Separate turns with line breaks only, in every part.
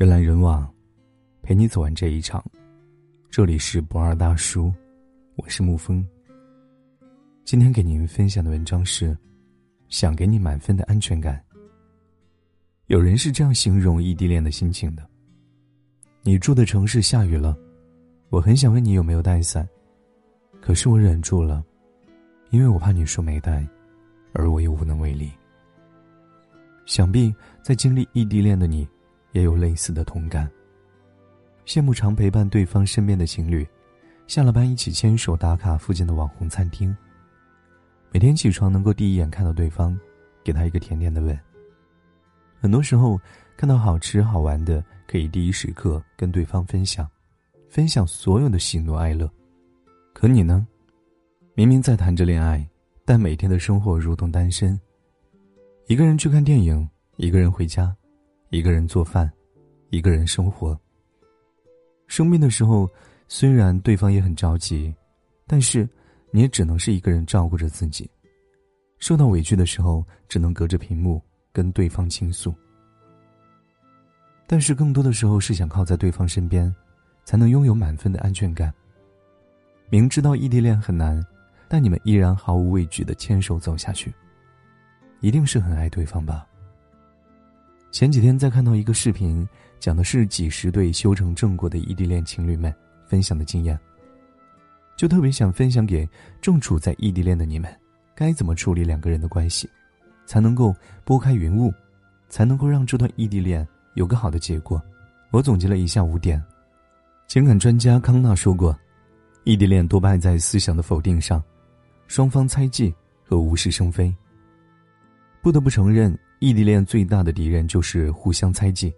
人来人往，陪你走完这一场。这里是不二大叔，我是沐风。今天给您分享的文章是：想给你满分的安全感。有人是这样形容异地恋的心情的：你住的城市下雨了，我很想问你有没有带伞，可是我忍住了，因为我怕你说没带，而我又无能为力。想必在经历异地恋的你。也有类似的同感。羡慕常陪伴对方身边的情侣，下了班一起牵手打卡附近的网红餐厅。每天起床能够第一眼看到对方，给他一个甜甜的吻。很多时候看到好吃好玩的，可以第一时刻跟对方分享，分享所有的喜怒哀乐。可你呢？明明在谈着恋爱，但每天的生活如同单身。一个人去看电影，一个人回家。一个人做饭，一个人生活。生病的时候，虽然对方也很着急，但是你也只能是一个人照顾着自己。受到委屈的时候，只能隔着屏幕跟对方倾诉。但是更多的时候是想靠在对方身边，才能拥有满分的安全感。明知道异地恋很难，但你们依然毫无畏惧的牵手走下去，一定是很爱对方吧。前几天在看到一个视频，讲的是几十对修成正果的异地恋情侣们分享的经验，就特别想分享给正处在异地恋的你们，该怎么处理两个人的关系，才能够拨开云雾，才能够让这段异地恋有个好的结果。我总结了以下五点。情感专家康纳说过，异地恋多败在思想的否定上，双方猜忌和无事生非。不得不承认。异地恋最大的敌人就是互相猜忌，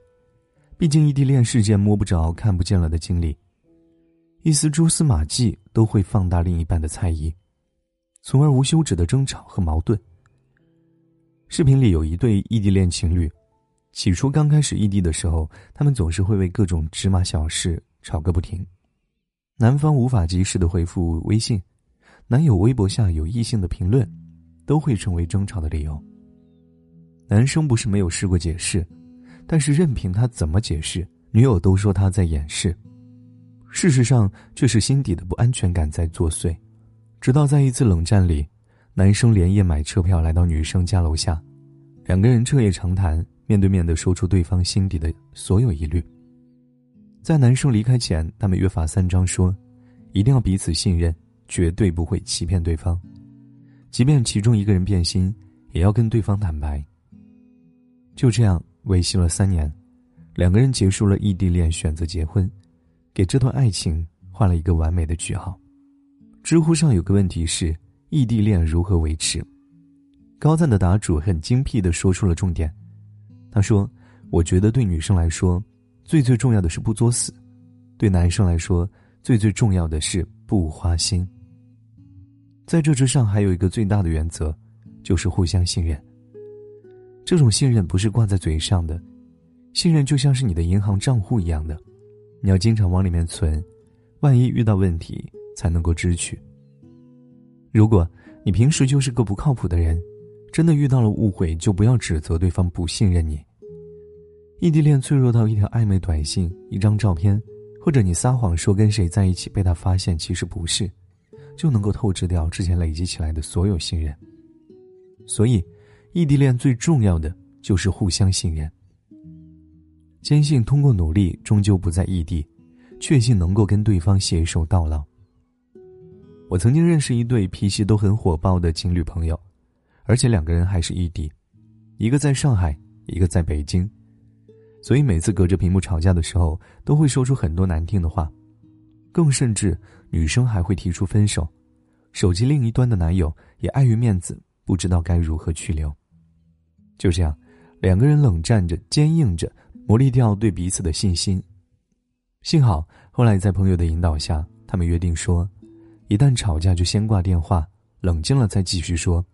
毕竟异地恋是件摸不着、看不见了的经历，一丝蛛丝马迹都会放大另一半的猜疑，从而无休止的争吵和矛盾。视频里有一对异地恋情侣，起初刚开始异地的时候，他们总是会为各种芝麻小事吵个不停，男方无法及时的回复微信，男友微博下有异性的评论，都会成为争吵的理由。男生不是没有试过解释，但是任凭他怎么解释，女友都说他在掩饰。事实上，却是心底的不安全感在作祟。直到在一次冷战里，男生连夜买车票来到女生家楼下，两个人彻夜长谈，面对面的说出对方心底的所有疑虑。在男生离开前，他们约法三章，说一定要彼此信任，绝对不会欺骗对方，即便其中一个人变心，也要跟对方坦白。就这样维系了三年，两个人结束了异地恋，选择结婚，给这段爱情画了一个完美的句号。知乎上有个问题是：异地恋如何维持？高赞的答主很精辟的说出了重点。他说：“我觉得对女生来说，最最重要的是不作死；对男生来说，最最重要的是不花心。在这之上，还有一个最大的原则，就是互相信任。”这种信任不是挂在嘴上的，信任就像是你的银行账户一样的，你要经常往里面存，万一遇到问题才能够支取。如果你平时就是个不靠谱的人，真的遇到了误会，就不要指责对方不信任你。异地恋脆弱到一条暧昧短信、一张照片，或者你撒谎说跟谁在一起被他发现其实不是，就能够透支掉之前累积起来的所有信任。所以。异地恋最重要的就是互相信任，坚信通过努力终究不在异地，确信能够跟对方携手到老。我曾经认识一对脾气都很火爆的情侣朋友，而且两个人还是异地，一个在上海，一个在北京，所以每次隔着屏幕吵架的时候，都会说出很多难听的话，更甚至女生还会提出分手，手机另一端的男友也碍于面子，不知道该如何去留。就这样，两个人冷战着，坚硬着，磨砺掉对彼此的信心。幸好后来在朋友的引导下，他们约定说，一旦吵架就先挂电话，冷静了再继续说。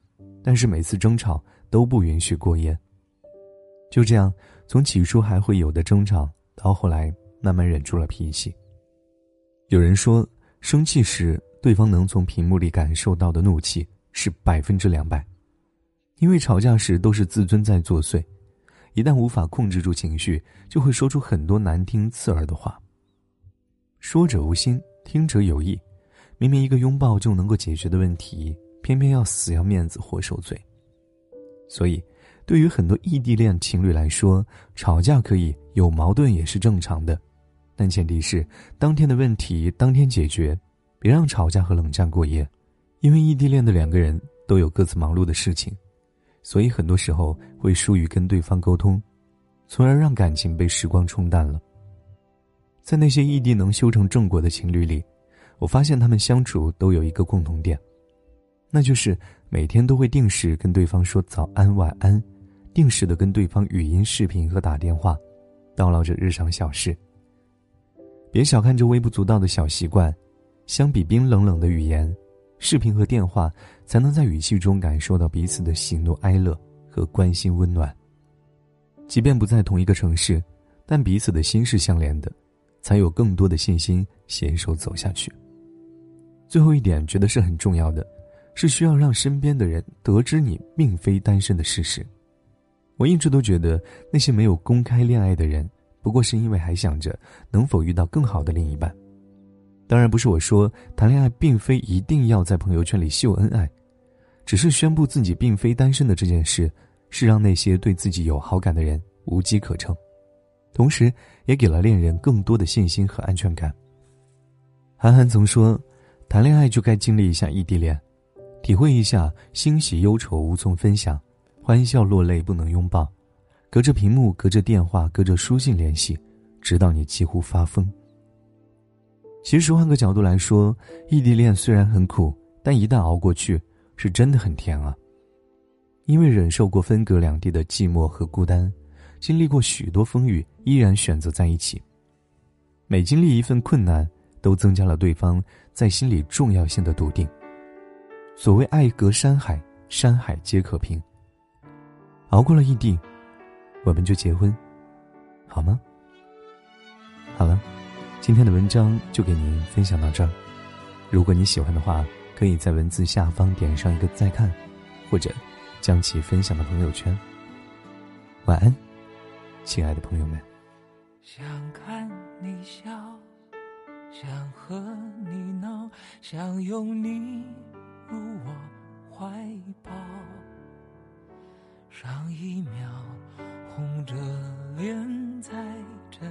但是每次争吵都不允许过夜。就这样，从起初还会有的争吵，到后来慢慢忍住了脾气。有人说，生气时对方能从屏幕里感受到的怒气是百分之两百。因为吵架时都是自尊在作祟，一旦无法控制住情绪，就会说出很多难听刺耳的话。说者无心，听者有意。明明一个拥抱就能够解决的问题，偏偏要死要面子活受罪。所以，对于很多异地恋情侣来说，吵架可以，有矛盾也是正常的，但前提是当天的问题当天解决，别让吵架和冷战过夜。因为异地恋的两个人都有各自忙碌的事情，所以很多时候会疏于跟对方沟通，从而让感情被时光冲淡了。在那些异地能修成正果的情侣里，我发现他们相处都有一个共同点，那就是每天都会定时跟对方说早安晚安，定时的跟对方语音视频和打电话，叨唠着日常小事。别小看这微不足道的小习惯，相比冰冷冷的语言。视频和电话才能在语气中感受到彼此的喜怒哀乐和关心温暖。即便不在同一个城市，但彼此的心是相连的，才有更多的信心携手走下去。最后一点，觉得是很重要的，是需要让身边的人得知你并非单身的事实。我一直都觉得，那些没有公开恋爱的人，不过是因为还想着能否遇到更好的另一半。当然不是我说谈恋爱并非一定要在朋友圈里秀恩爱，只是宣布自己并非单身的这件事，是让那些对自己有好感的人无机可乘，同时也给了恋人更多的信心和安全感。韩寒曾说，谈恋爱就该经历一下异地恋，体会一下欣喜忧愁无从分享，欢笑落泪不能拥抱，隔着屏幕，隔着电话，隔着书信联系，直到你几乎发疯。其实换个角度来说，异地恋虽然很苦，但一旦熬过去，是真的很甜啊。因为忍受过分隔两地的寂寞和孤单，经历过许多风雨，依然选择在一起。每经历一份困难，都增加了对方在心里重要性的笃定。所谓爱隔山海，山海皆可平。熬过了异地，我们就结婚，好吗？好了。今天的文章就给您分享到这儿，如果你喜欢的话，可以在文字下方点上一个再看，或者将其分享到朋友圈。晚安，亲爱的朋友们。
想看你笑，想和你闹，想拥你入我怀抱，上一秒红着脸在争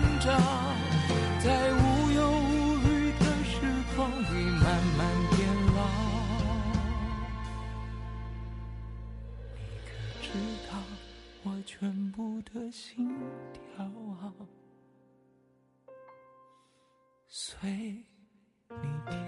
全部的心跳啊，随你。